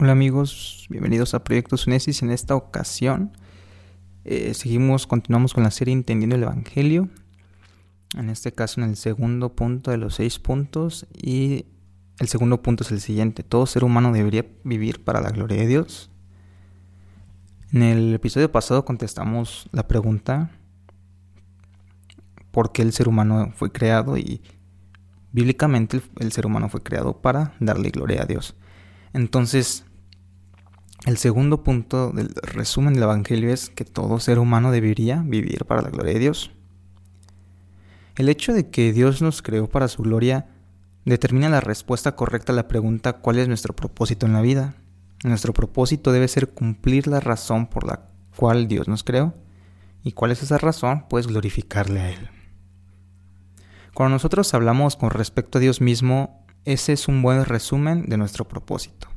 Hola amigos, bienvenidos a Proyectos Unesis. En esta ocasión eh, seguimos, continuamos con la serie Entendiendo el Evangelio. En este caso en el segundo punto de los seis puntos y el segundo punto es el siguiente. Todo ser humano debería vivir para la gloria de Dios. En el episodio pasado contestamos la pregunta por qué el ser humano fue creado y bíblicamente el ser humano fue creado para darle gloria a Dios. Entonces, el segundo punto del resumen del Evangelio es que todo ser humano debería vivir para la gloria de Dios. El hecho de que Dios nos creó para su gloria determina la respuesta correcta a la pregunta ¿cuál es nuestro propósito en la vida? Nuestro propósito debe ser cumplir la razón por la cual Dios nos creó. ¿Y cuál es esa razón? Pues glorificarle a Él. Cuando nosotros hablamos con respecto a Dios mismo, ese es un buen resumen de nuestro propósito.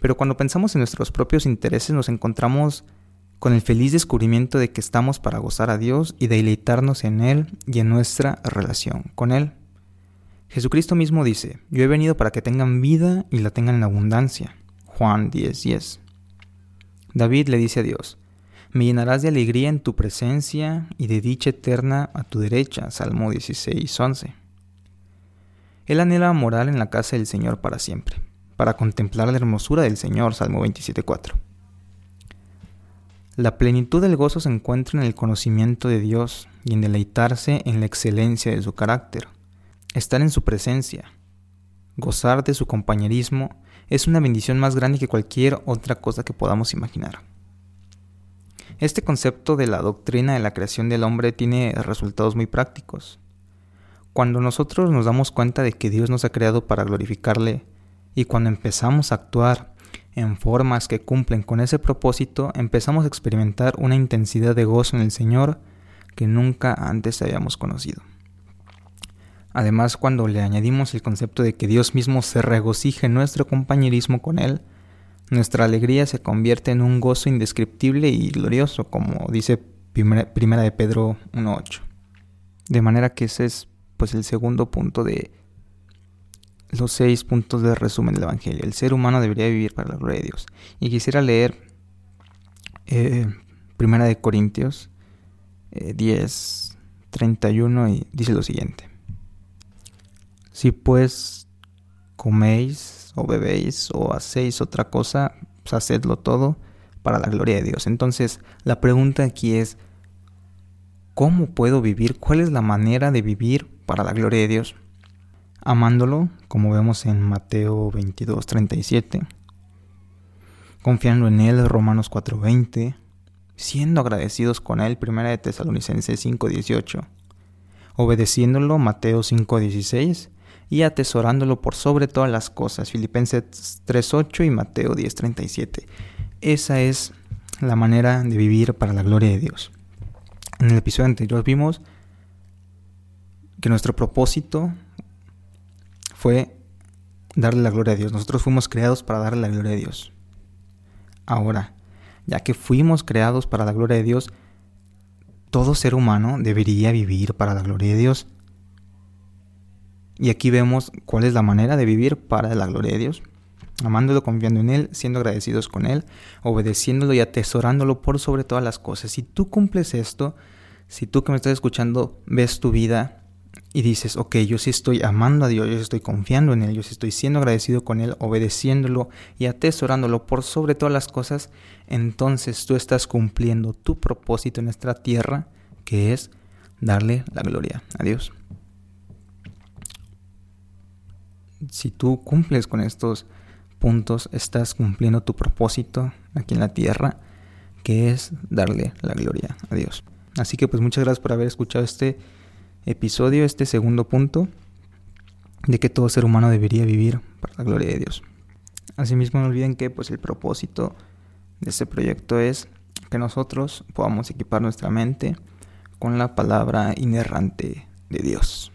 Pero cuando pensamos en nuestros propios intereses nos encontramos con el feliz descubrimiento de que estamos para gozar a Dios y deleitarnos en Él y en nuestra relación con Él. Jesucristo mismo dice, yo he venido para que tengan vida y la tengan en abundancia. Juan 10:10. David le dice a Dios, me llenarás de alegría en tu presencia y de dicha eterna a tu derecha. Salmo 16:11. Él anhela morar en la casa del Señor para siempre para contemplar la hermosura del Señor, Salmo 27.4. La plenitud del gozo se encuentra en el conocimiento de Dios y en deleitarse en la excelencia de su carácter, estar en su presencia, gozar de su compañerismo es una bendición más grande que cualquier otra cosa que podamos imaginar. Este concepto de la doctrina de la creación del hombre tiene resultados muy prácticos. Cuando nosotros nos damos cuenta de que Dios nos ha creado para glorificarle, y cuando empezamos a actuar en formas que cumplen con ese propósito, empezamos a experimentar una intensidad de gozo en el Señor que nunca antes habíamos conocido. Además, cuando le añadimos el concepto de que Dios mismo se regocije en nuestro compañerismo con Él, nuestra alegría se convierte en un gozo indescriptible y glorioso, como dice Primera de Pedro 1.8. De manera que ese es pues el segundo punto de los seis puntos de resumen del Evangelio. El ser humano debería vivir para la gloria de Dios. Y quisiera leer eh, Primera de Corintios 10, eh, 31 y dice lo siguiente. Si pues coméis o bebéis o hacéis otra cosa, pues hacedlo todo para la gloria de Dios. Entonces, la pregunta aquí es, ¿cómo puedo vivir? ¿Cuál es la manera de vivir para la gloria de Dios? Amándolo, como vemos en Mateo 22, 37, confiando en Él, Romanos 4, 20, siendo agradecidos con Él, Primera de Tesalonicenses 5, 18, obedeciéndolo, Mateo 5, 16, y atesorándolo por sobre todas las cosas, Filipenses 3, 8 y Mateo 10, 37. Esa es la manera de vivir para la gloria de Dios. En el episodio anterior vimos que nuestro propósito fue darle la gloria a Dios. Nosotros fuimos creados para darle la gloria a Dios. Ahora, ya que fuimos creados para la gloria de Dios, todo ser humano debería vivir para la gloria de Dios. Y aquí vemos cuál es la manera de vivir para la gloria de Dios. Amándolo, confiando en Él, siendo agradecidos con Él, obedeciéndolo y atesorándolo por sobre todas las cosas. Si tú cumples esto, si tú que me estás escuchando ves tu vida y dices, ok, yo sí estoy amando a Dios, yo estoy confiando en Él, yo sí estoy siendo agradecido con Él, obedeciéndolo y atesorándolo por sobre todas las cosas, entonces tú estás cumpliendo tu propósito en esta tierra, que es darle la gloria a Dios. Si tú cumples con estos puntos, estás cumpliendo tu propósito aquí en la tierra, que es darle la gloria a Dios. Así que pues muchas gracias por haber escuchado este episodio, este segundo punto, de que todo ser humano debería vivir para la gloria de Dios. Asimismo, no olviden que pues, el propósito de este proyecto es que nosotros podamos equipar nuestra mente con la palabra inerrante de Dios.